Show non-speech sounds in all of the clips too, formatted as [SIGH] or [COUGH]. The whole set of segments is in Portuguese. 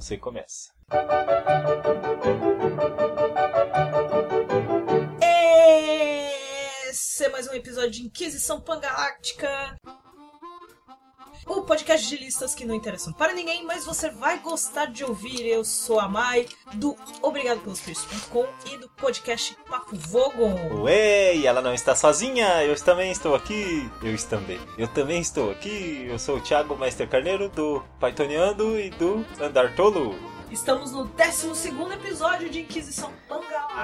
Você começa. Esse é mais um episódio de Inquisição Pangaláctica. O podcast de listas que não interessam para ninguém, mas você vai gostar de ouvir. Eu sou a Mai, do Obrigado pelos Textos.com e do podcast Papo Vogon. Ei, ela não está sozinha, eu também estou aqui. Eu também. Eu também estou aqui. Eu sou o Thiago Meister Carneiro, do Pythoniando e do Andar Tolo. Estamos no 12 episódio de Inquisição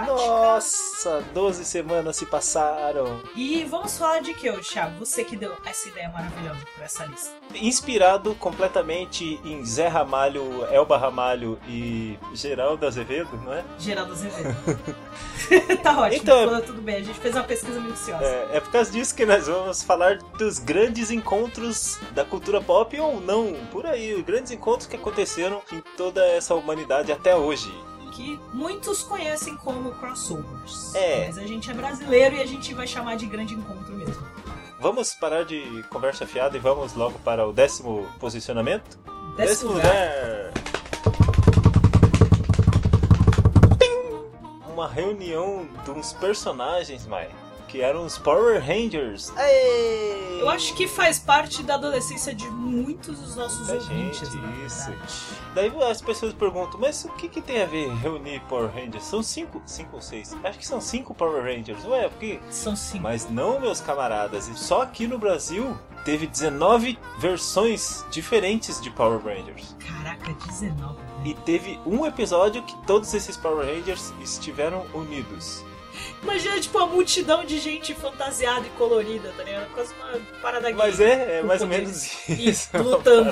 Nossa, 12 semanas se passaram. E vamos falar de que Thiago? Você que deu essa ideia maravilhosa para essa lista. Inspirado completamente em Zé Ramalho, Elba Ramalho e Geraldo Azevedo, não é? Geraldo Azevedo. [LAUGHS] tá ótimo, Então- tudo bem. A gente fez uma pesquisa minuciosa. É, é por causa disso que nós vamos falar dos grandes encontros da cultura pop ou não, por aí, os grandes encontros que aconteceram em toda essa humanidade até hoje. Que muitos conhecem como crossovers. É. Mas a gente é brasileiro e a gente vai chamar de grande encontro mesmo. Vamos parar de conversa fiada e vamos logo para o décimo posicionamento? Décimo lugar. Pim! Uma reunião de uns personagens, Mai, que eram os Power Rangers. Aê! Eu acho que faz parte da adolescência de muitos dos nossos Da ouvintes. gente, isso. Daí as pessoas perguntam, mas o que, que tem a ver reunir Power Rangers? São cinco, cinco ou seis? Acho que são cinco Power Rangers. Ué, por quê? São cinco. Mas não, meus camaradas. E Só aqui no Brasil teve 19 versões diferentes de Power Rangers. Caraca, 19. né? E teve um episódio que todos esses Power Rangers estiveram unidos. Imagina, tipo, a multidão de gente fantasiada e colorida, tá ligado? Quase uma parada gay. Mas é, é mais ou menos E isso. é uma lutando.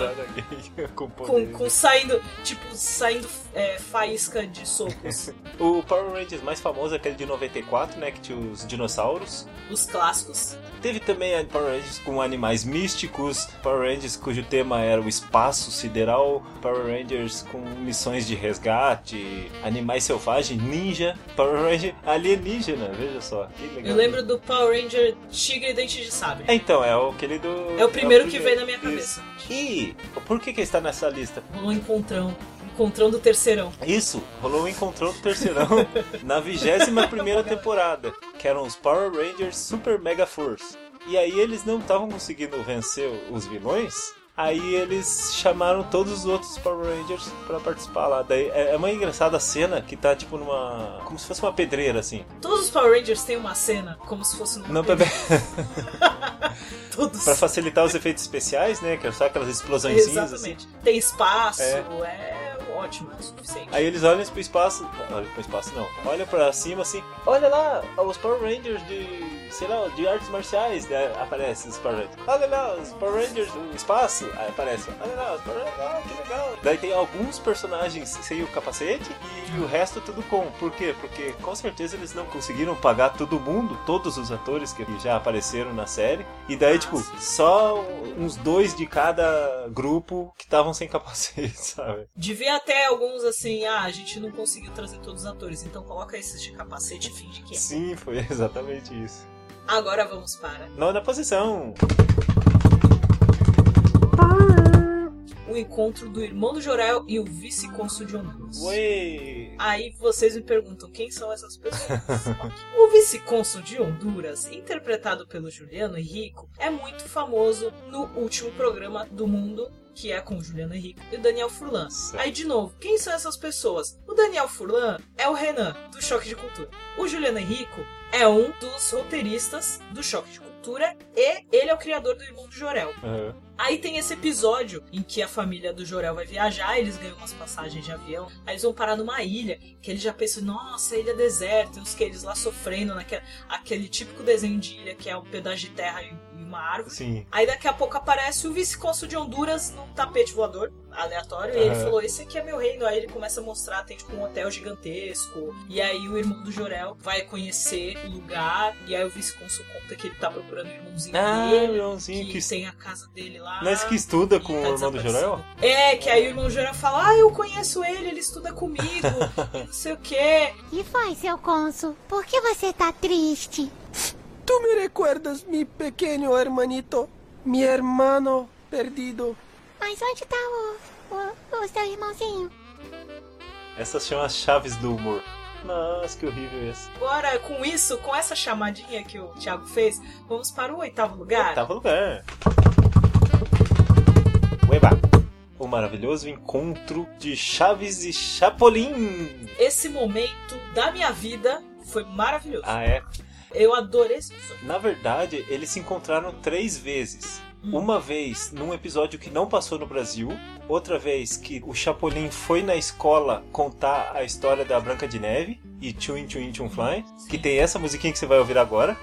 gay com Com, com saindo, tipo, saindo é, faísca de socos. [LAUGHS] O Power Rangers mais famoso é aquele de 94, né? Que tinha os dinossauros. Os clássicos. Teve também a Power Rangers com animais místicos, Power Rangers cujo tema era o espaço sideral, Power Rangers com missões de resgate, animais selvagens, ninja, Power Ranger alienígena, veja só, que legal. Eu lembro do Power Ranger Tigre e Dente de Sabre. É, então, é o- aquele do... É o primeiro que primeiro. veio na minha Isso. cabeça. E por que que está nessa lista? Rolou um encontrão. Encontrão do terceirão. Isso, rolou um encontrão do terceirão [LAUGHS] na 21 primeira temporada, que eram os Power Rangers Super Mega Force. E aí eles não estavam conseguindo vencer os vilões, aí eles chamaram todos os outros Power Rangers pra participar lá. Daí é é uma engraçada cena que tá tipo numa. como se fosse uma pedreira assim. Todos os Power Rangers têm uma cena como se fosse numa Não pra, [LAUGHS] Todos. pra facilitar os efeitos especiais, né? Que é só aquelas explosões assim. Exatamente. Tem espaço, É. é, ótimo, é o suficiente. Aí eles olham pro espaço. Olha pro espaço não. Olha pra cima assim. Olha lá, os Power Rangers de. sei lá, de artes marciais. Daí aparece os Power Rangers. Olha lá, os Power Rangers do espaço. Aí aparece. Olha lá, os Power Rangers. Ah, que legal. Daí tem alguns personagens sem o capacete e o resto tudo com. Por quê? Porque com certeza eles não conseguiram pagar todo mundo, todos os atores que já apareceram na série. E daí, tipo, só uns dois de cada grupo que estavam sem capacete, [LAUGHS] sabe? Devia até alguns assim, ah, a gente não conseguiu trazer todos os atores, então coloca esses de capacete e finge que é. Sim, foi [LAUGHS] exatamente isso. Agora vamos para Nona posição. o encontro do irmão do Jorel e o vice-cônsul de Honduras. Ué. Aí vocês me perguntam quem são essas pessoas. [LAUGHS] o vice-cônsul de Honduras, interpretado pelo Juliano Henrico, é muito famoso no último programa do mundo, que é com o Juliano Henrico e o Daniel Furlan. Certo. Aí, de novo, quem são essas pessoas? O Daniel Furlan é o Renan, do Choque de Cultura. O Juliano Henrico é um dos roteiristas do Choque de Cultura e ele é o criador do Irmão do Jorel. Aham. Aí tem esse episódio em que a família do Jorel vai viajar, eles ganham umas passagens de avião, aí eles vão parar numa ilha, que eles já pensam, nossa, ilha deserta, e os que eles lá sofrendo naquele aquele típico desenho de ilha que é um pedaço de terra e uma árvore. Sim. Aí daqui a pouco aparece o vice-cônsul de Honduras num tapete voador, aleatório, e ele falou, esse aqui é meu reino. Aí ele começa a mostrar, tem tipo um hotel gigantesco, e aí o irmão do Jorel vai conhecer o lugar, e aí o vice-cônsul conta que ele tá procurando o irmãozinho Ah, dele, irmãozinho que que. tem a casa dele lá. Não é esse que estuda com e o tá irmão do Jorel? É, que aí o irmão do Jorel fala, ah, eu conheço ele, ele estuda comigo, [LAUGHS] não sei o quê. E foi, seu cônsul? Por que você tá triste? ¿Tú me recuerdas, mi pequeño hermanito? Mi hermano perdido. Mas onde tá o, o, o seu irmãozinho? Essas são as chaves do humor. Nossa, que horrível isso. Agora, com isso, com essa chamadinha que o Thiago fez, vamos para o oitavo lugar. Oitavo lugar. O maravilhoso encontro de Chaves e Chapolin. Esse momento da minha vida foi maravilhoso. Ah, é? Eu adorei esse episódio. Na verdade, eles se encontraram três vezes. Hum. Uma vez num episódio que não passou no Brasil, outra vez que o Chapolin foi na escola contar a história da Branca de Neve e Chewin Chewin Chewin Fly, que tem essa musiquinha que você vai ouvir agora.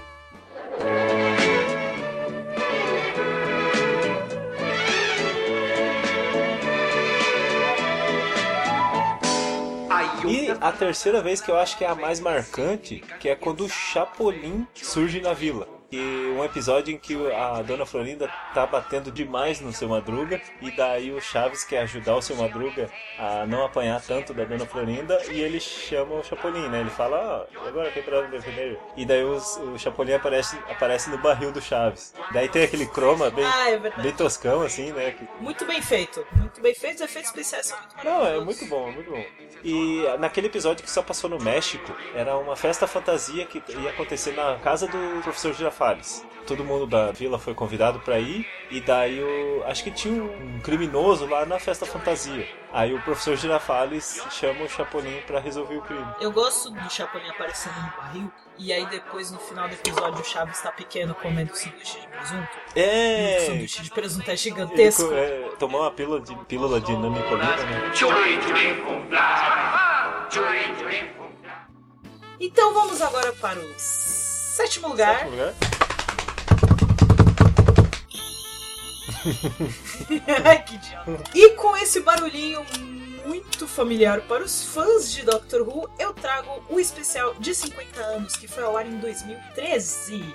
E a terceira vez que eu acho que é a mais marcante, que é quando o Chapolin surge na vila. Um episódio em que a Dona Florinda tá batendo demais no seu Madruga, e daí o Chaves quer ajudar o seu Madruga a não apanhar tanto da Dona Florinda, e ele chama o Chapolin, né? Ele fala, ó, agora quem pra defender? E daí os- o Chapolin aparece, aparece no barril do Chaves. Daí tem aquele croma bem, Ah, é bem toscão, assim, né? que- Muito bem feito. Muito bem feito. Os efeitos especiais são muito Não, é muito bom, é muito bom. E naquele episódio que só passou no México, era uma festa fantasia que ia acontecer na casa do professor Todo mundo da vila foi convidado pra ir, e daí o. Acho que tinha um criminoso lá na festa fantasia. Aí o professor Girafales chama o Chapolin pra resolver o crime. Eu gosto do Chapolin aparecendo no barril. E aí depois, no final do episódio, o Chaves tá pequeno comendo sanduíche de presunto. O É! sanduíche de presunto é gigantesco. co- é, tomou uma pílula de, pílula de nanicolina, né? Então vamos agora para o sétimo lugar. Sétimo lugar? [LAUGHS] que idiota. E com esse barulhinho muito familiar para os fãs de Doctor Who, eu trago o especial de 50 anos que foi ao ar em 2013.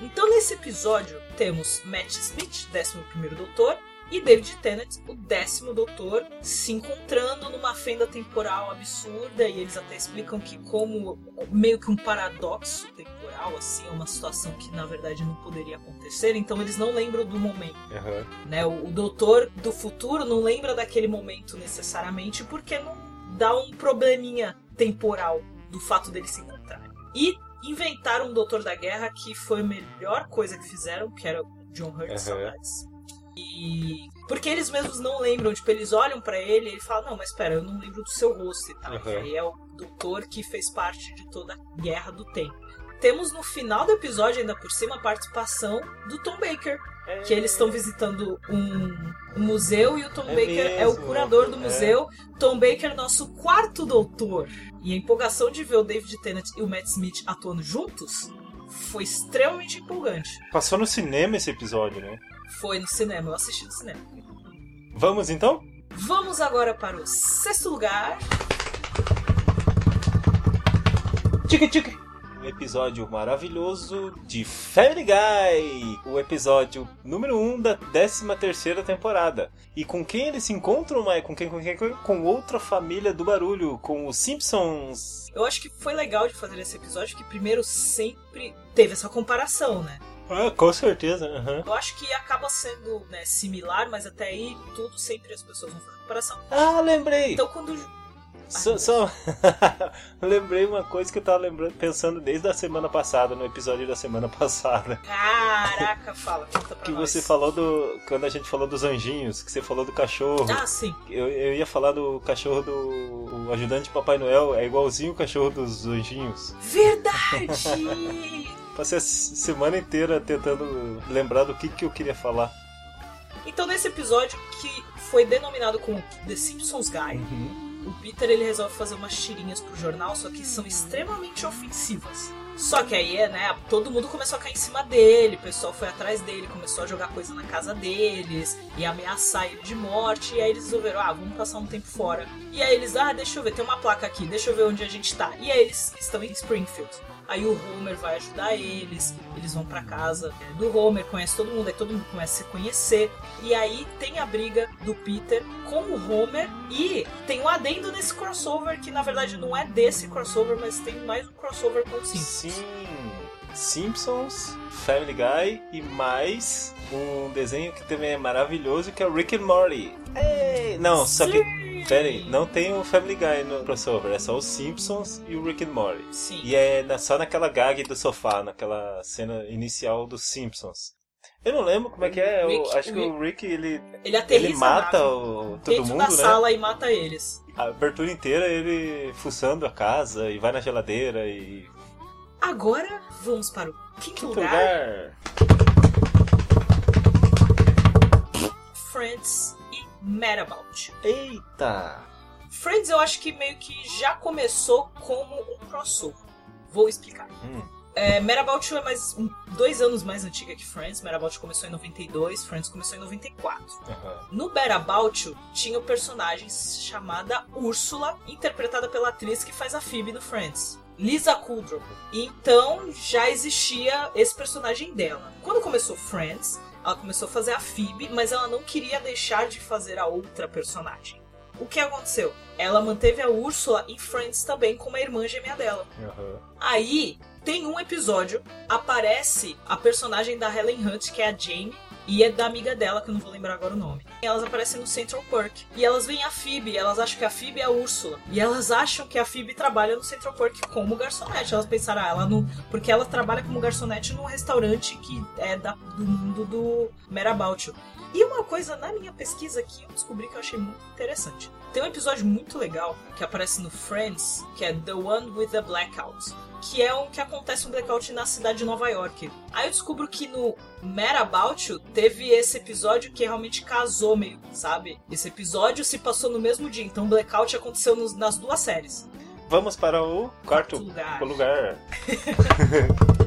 Então, nesse episódio, temos Matt Smith, 11º Doutor, e David Tennant, o décimo Doutor, se encontrando numa fenda temporal absurda, e eles até explicam que como meio que um paradoxo temporal, assim, é uma situação que na verdade não poderia acontecer, então eles não lembram do momento Aham. né? O, o doutor do futuro não lembra daquele momento necessariamente porque não dá um probleminha temporal do fato deles se encontrarem. E inventaram um doutor da guerra que foi a melhor coisa que fizeram, que era o John Hurt, Aham. saudades. E porque eles mesmos não lembram, tipo, eles olham pra ele e ele fala: "Não, mas espera, eu não lembro do seu rosto e tal". Que aí é o doutor que fez parte de toda a guerra do tempo. Temos no final do episódio, ainda por cima, a participação do Tom Baker, que eles estão visitando um, um museu e o Tom É Baker é o mesmo, curador do é. museu. Tom Baker, nosso quarto doutor. E a empolgação de ver o David Tennant e o Matt Smith atuando juntos foi extremamente empolgante. Passou no cinema esse episódio, né? Foi no cinema, eu assisti no cinema. Vamos então? Vamos agora para o sexto lugar. Tique tique. Um episódio maravilhoso de Family Guy, o episódio número 1 um da 13 terceira temporada. E com quem eles se encontram, Mai? Com quem, com quem? Com outra família do barulho, com os Simpsons. Eu acho que foi legal de fazer esse episódio, que primeiro sempre teve essa comparação, né? Ah, com certeza. aham. Eu acho que acaba sendo né, similar, mas até aí tudo sempre as pessoas vão fazer comparação. Ah, lembrei! Então quando Só, só- [LAUGHS] lembrei uma coisa que eu tava lembrando, pensando desde a semana passada, no episódio da semana [LAUGHS] passada. Caraca, fala, conta pra Que nós. você falou do. Quando a gente falou dos anjinhos, que você falou do cachorro. Ah, sim. Eu, eu ia falar do cachorro do o ajudante de Papai Noel, é igualzinho o cachorro dos anjinhos. Verdade! Passei a semana inteira tentando lembrar do que, que eu queria falar. então nesse episódio que foi denominado como The Simpsons Guy, o Peter ele resolve fazer umas tirinhas pro jornal, só que são extremamente ofensivas. Só que aí, né, todo mundo começou a cair em cima dele, o pessoal foi atrás dele, começou a jogar coisa na casa deles e ameaçar ele de morte. E aí eles resolveram, ah, vamos passar um tempo fora. E aí eles, ah, deixa eu ver, tem uma placa aqui, deixa eu ver onde a gente tá. E aí eles estão em Springfield. Aí o Homer vai ajudar eles, eles vão pra casa do Homer, conhece todo mundo, aí todo mundo começa a se conhecer. E aí tem a briga do Peter com o Homer e tem um adendo nesse crossover que na verdade não é desse crossover, mas tem mais um crossover com o Simpsons. Sim. Simpsons, Family Guy e mais um desenho que também é maravilhoso que é o Rick and Morty. Ei, não, só que Pera aí, não tem o Family Guy no crossover, é só os Simpsons e o Rick and Morty. Sim. E é na- só naquela gag do sofá, naquela cena inicial dos Simpsons. Eu não lembro como é que é, Rick- acho que o Rick ele, Ele ele mata o, todo mundo, da né? sala e mata eles. A abertura inteira ele fuçando a casa e vai na geladeira e. Agora vamos para o quinto, Quinto lugar, lugar. Friends e Mad About. Eita! Friends eu acho que meio que já começou como um crossover. Vou explicar. Hum, É, Mad About é mais um- dois anos mais antiga que Friends. Mad About começou em 92, Friends começou em 94. aham. No Mad About You, tinha o personagem chamada Úrsula, interpretada pela atriz que faz a Phoebe no Friends. Lisa Kudrow. Então já existia esse personagem dela. Quando começou Friends, ela começou a fazer a Phoebe, mas ela não queria deixar de fazer a outra personagem. O que aconteceu? Ela manteve a Úrsula em Friends também com uma irmã gêmea dela. aham. Aí tem um episódio, aparece a personagem da Helen Hunt, que é a Jamie, e é da amiga dela, que eu não vou lembrar agora o nome. E elas aparecem no Central Park. E elas veem a Phoebe, elas acham que a Phoebe é a Úrsula. E elas acham que a Phoebe trabalha no Central Park como garçonete. Elas pensaram, ah, ela não. Porque ela trabalha como garçonete num restaurante que é da, do mundo do Merabout. E uma coisa na minha pesquisa que eu descobri que eu achei muito interessante. Tem um episódio muito legal que aparece no Friends, que é The One with the Blackout que é um que acontece um blackout na cidade de Nova York. Aí eu descubro que no Mad About You teve esse episódio que realmente casou meio, sabe? Esse episódio se passou no mesmo dia, então o blackout aconteceu nos- nas duas séries. Vamos para o quarto Quarto lugar. lugar. [LAUGHS]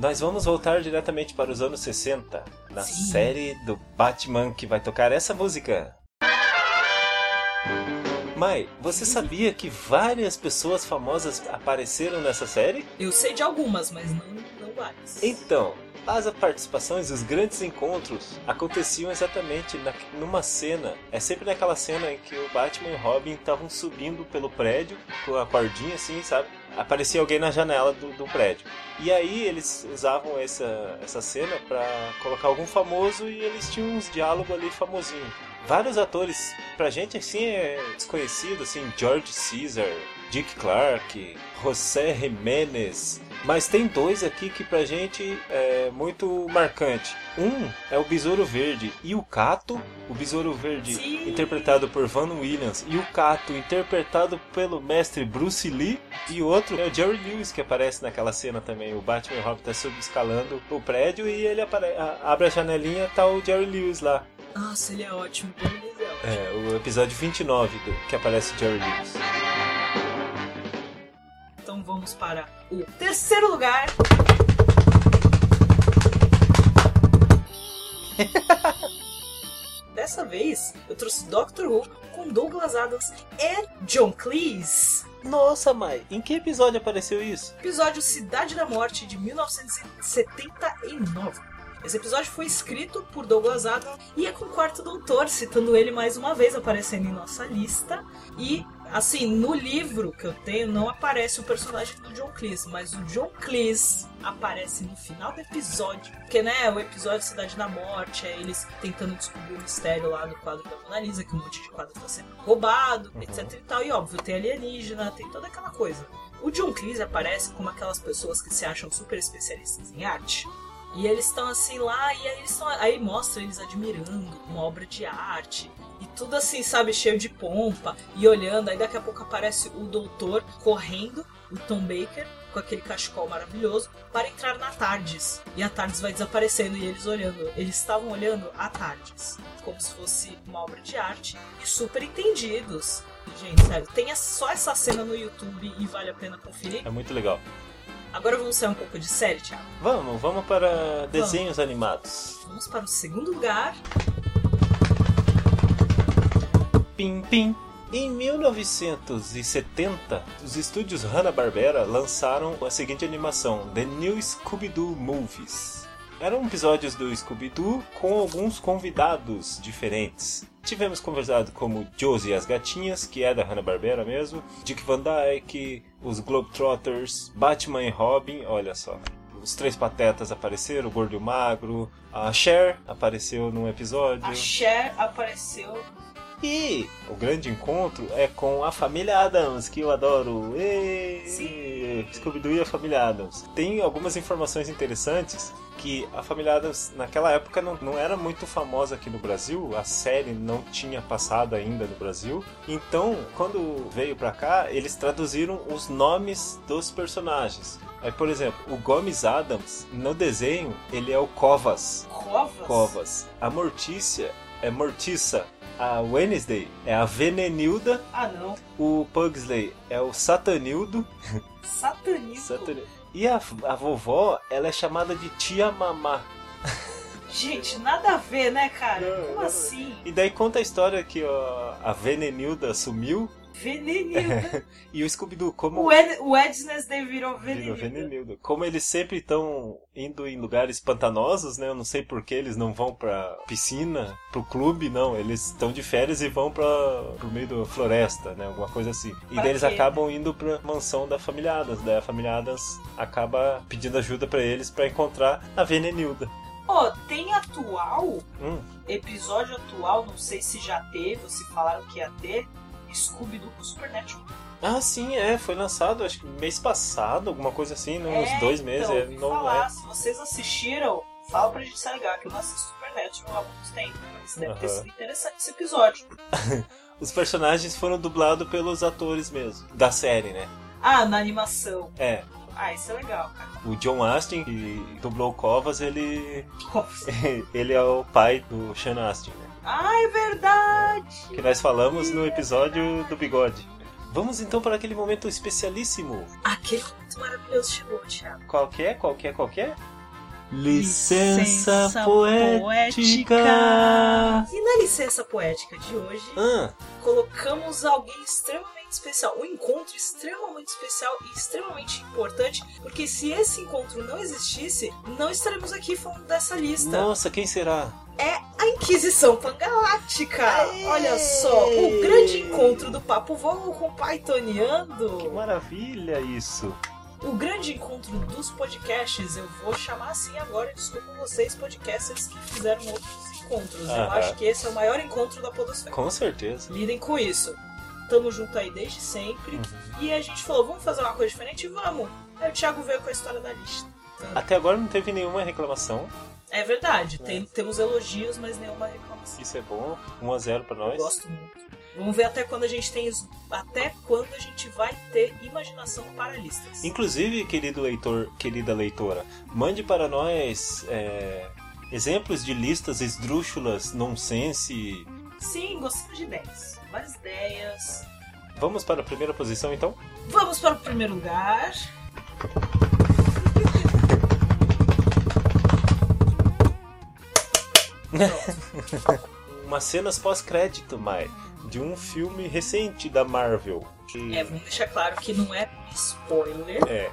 Nós vamos voltar diretamente para os anos 60, na Sim. série do Batman que vai tocar essa música. Mai, você sabia que várias pessoas famosas apareceram nessa série? Eu sei de algumas, mas não, não várias. Então, as participações, os grandes encontros aconteciam exatamente na, numa cena. É sempre naquela cena em que o Batman e o Robin estavam subindo pelo prédio com a cordinha assim, sabe? Aparecia alguém na janela do, do prédio. E aí eles usavam essa, essa cena pra colocar algum famoso e eles tinham uns diálogos ali famosinho. Vários atores, pra gente assim é desconhecido, assim, George Caesar, Dick Clark, José Jiménez. Mas tem dois aqui que pra gente é muito marcante. Um é o Besouro Verde e o Cato, o Besouro Verde Sim. interpretado por Van Williams e o Cato interpretado pelo mestre Bruce Lee e o outro é o Jerry Lewis que aparece naquela cena também. O Batman e o Robin tá subescalando o prédio e ele apare- abre a janelinha tá o Jerry Lewis lá. Nossa, ele é ótimo. Ele é ótimo. É, o episódio 29 do, que aparece o Jerry Lewis. Então vamos para o terceiro lugar. [LAUGHS] Dessa vez eu trouxe Doctor Who com Douglas Adams e John Cleese. Nossa, Mai, em que episódio apareceu isso? Episódio Cidade da Morte de 1979. Esse episódio foi escrito por Douglas Adams e é com o quarto doutor, citando ele mais uma vez, aparecendo em nossa lista. E, assim, no livro que eu tenho não aparece o personagem do John Cleese, mas o John Cleese aparece no final do episódio. Porque, né, o episódio Cidade da Morte é eles tentando descobrir o mistério lá do quadro da Mona Lisa, que um monte de quadro tá sendo roubado, etc e tal. E óbvio, tem alienígena, tem toda aquela coisa. O John Cleese aparece como aquelas pessoas que se acham super especialistas em arte. E eles estão assim lá, e aí, eles tão, aí mostra eles admirando uma obra de arte. E tudo assim, sabe, cheio de pompa, e olhando. Aí daqui a pouco aparece o doutor correndo, o Tom Baker, com aquele cachecol maravilhoso, para entrar na Tardes. E a Tardes vai desaparecendo e eles olhando. Eles estavam olhando a Tardes, como se fosse uma obra de arte, e super entendidos. Gente, sério, tem só essa cena no YouTube e vale a pena conferir. É muito legal. Agora vamos sair um pouco de série, Thiago. Vamos, vamos para desenhos animados. Vamos para o segundo lugar. Pim, pim. Em 1970, os estúdios Hanna-Barbera lançaram a seguinte animação, The New Scooby-Doo Movies. Eram episódios do Scooby-Doo com alguns convidados diferentes. Tivemos conversado como Josie e as Gatinhas, que é da Hanna-Barbera mesmo, Dick Van Dyke, os Globetrotters, Batman e Robin, olha só. Os Três Patetas apareceram, o Gordo e o Magro, a Cher apareceu num episódio. A Cher apareceu. E o grande encontro é com a família Adams, que eu adoro. Scooby-Doo e a família Adams. Tem algumas informações interessantes que a família Adams naquela época não, não era muito famosa aqui no Brasil, a série não tinha passado ainda no Brasil. Então, quando veio pra cá, eles traduziram os nomes dos personagens. Aí, por exemplo, o Gomes Adams, no desenho, ele é o Covas. Covas? Covas. A Mortícia é Mortiça. A Wednesday é a Venenilda. Ah, não. O Pugsley é o Satanildo. Satanismo. Satanildo. E a, a vovó, ela é chamada de Tia Mamá. Gente, nada a ver, né, cara? Não, Como não. assim? E daí conta a história que ó, a Venenilda sumiu Venenilda. [LAUGHS] e o Scooby-Doo, como... o, Ed, o Wednesday virou Virou Venenilda. Venenilda. Como eles sempre estão indo em lugares pantanosos, né? Eu não sei por que eles não vão pra piscina, pro clube, não. Eles estão de férias e vão pra, pro meio da floresta, né? Alguma coisa assim. E Pra daí eles quê? acabam indo pra mansão da família Adams. Daí a família Adams acaba pedindo ajuda pra eles pra encontrar a Venenilda. Ó, tem atual, Hum, episódio atual, não sei se já teve, ou se falaram que ia ter, Scooby-Doo com Supernatural. Ah, sim, é. Foi lançado, acho que mês passado, alguma coisa assim, né? uns É, dois meses. então, é, não falar, é. se vocês assistiram, fala pra gente se ligar, que eu não assisto Supernatural há muito tempo, mas deve ter Aham. sido interessante esse episódio. [LAUGHS] Os personagens foram dublados pelos atores mesmo, da série, né? Ah, na animação. É. Ah, isso é legal, cara. O John Astin, que dublou o Covas, ele. Nossa. [LAUGHS] ele é o pai do Sean Astin, né? Ah, é verdade! Que nós falamos no episódio do bigode. Vamos então para aquele momento especialíssimo. Aquele momento maravilhoso chegou, Thiago. Qualquer, qualquer, qualquer? Licença Licença poética. poética. E na licença poética de hoje, Ah, colocamos alguém extremamente especial, um encontro extremamente especial e extremamente importante, porque se esse encontro não existisse, não estaremos aqui falando dessa lista. nossa, quem será? É a Inquisição Pangaláctica! Aê! Olha só, o grande encontro do Papo Vogo com Que Pythoniando. maravilha isso. O grande encontro dos podcasts, eu vou chamar assim agora, desculpa vocês, podcasters que fizeram outros encontros. Eu acho que esse é o maior encontro da Podosfera. Com certeza. Lidem com isso. Tamo junto aí desde sempre. Uhum. E a gente falou, vamos fazer uma coisa diferente? Vamos. Aí o Thiago veio com a história da lista. Até agora não teve nenhuma reclamação. É verdade, tem- temos elogios, mas nenhuma reclamação. Isso é bom. 1 a 0 para Eu nós. gosto muito. Vamos ver até quando a gente tem até quando a gente vai ter imaginação para listas. Inclusive, querido leitor, querida leitora, mande para nós é, exemplos de listas esdrúxulas, nonsense. Sim, gostamos de ideias. Várias ideias. Vamos para a primeira posição, então? Vamos para o primeiro lugar. Umas cenas pós-crédito, Mai, de um filme recente da Marvel. que- É, vamos deixar claro que não é spoiler. É,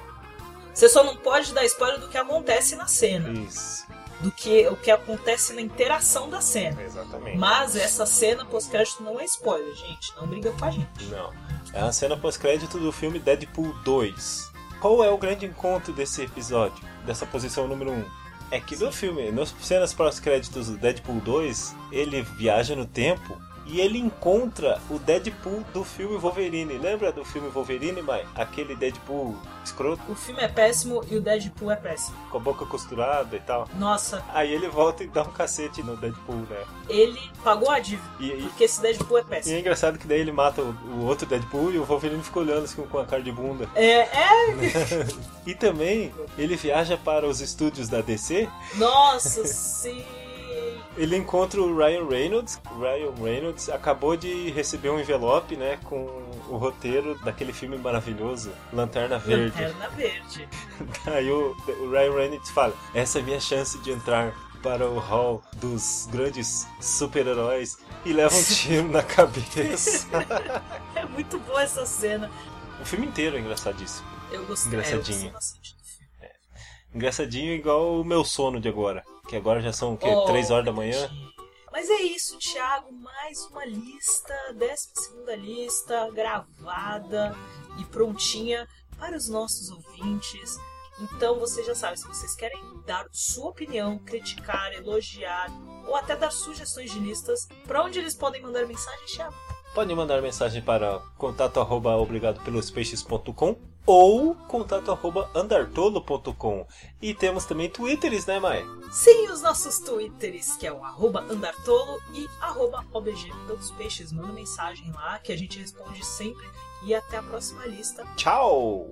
Você só não pode dar spoiler do que acontece na cena. isso. Do que o que acontece na interação da cena. Exatamente. Mas essa cena pós-crédito não é spoiler, gente. Não briga com a gente. Não. É a cena pós-crédito do filme Deadpool 2. Qual é o grande encontro desse episódio? Dessa posição número 1? É que no filme, nas cenas pós-créditos do Deadpool 2, ele viaja no tempo e ele encontra o Deadpool do filme Wolverine. Lembra do filme Wolverine, Mai? Aquele Deadpool escroto, O filme é péssimo e o Deadpool é péssimo. com a boca costurada e tal. Nossa, Aí ele volta e dá um cacete no Deadpool, né? ele pagou a dívida. E, e- Porque esse Deadpool é e é péssimo. engraçado que daí ele mata o, o outro Deadpool e o Wolverine fica olhando assim com a cara de bunda. É, é. [LAUGHS] E também ele viaja para os estúdios da DC. Nossa, sim. Ele encontra o Ryan Reynolds. O Ryan Reynolds acabou de receber um envelope, né, com o roteiro daquele filme maravilhoso, Lanterna Verde. Lanterna Verde. [LAUGHS] Aí o, o Ryan Reynolds fala: essa é a minha chance de entrar para o hall dos grandes super-heróis e leva um tiro na cabeça. [LAUGHS] É muito boa essa cena. o filme inteiro é engraçadíssimo. Eu gostei. Engraçadinho. É, eu gostei bastante do filme. Engraçadinho igual o meu sono de agora. Que agora já são o quê? Oh, 3 horas da manhã? Mas é isso, Thiago. Mais uma lista, décima segunda lista, gravada e prontinha para os nossos ouvintes. Então você já sabe, se vocês querem dar sua opinião, criticar, elogiar ou até dar sugestões de listas, para onde eles podem mandar mensagem, Thiago? Pode mandar mensagem para contato arroba obrigado pelos peixes.com ou contato arroba andartolo.com. E temos também twitters, né, Mai? Sim, os nossos twitters, que é o arroba andartolo e arroba obg pelos peixes. Manda mensagem lá que a gente responde sempre. E até a próxima lista. Tchau!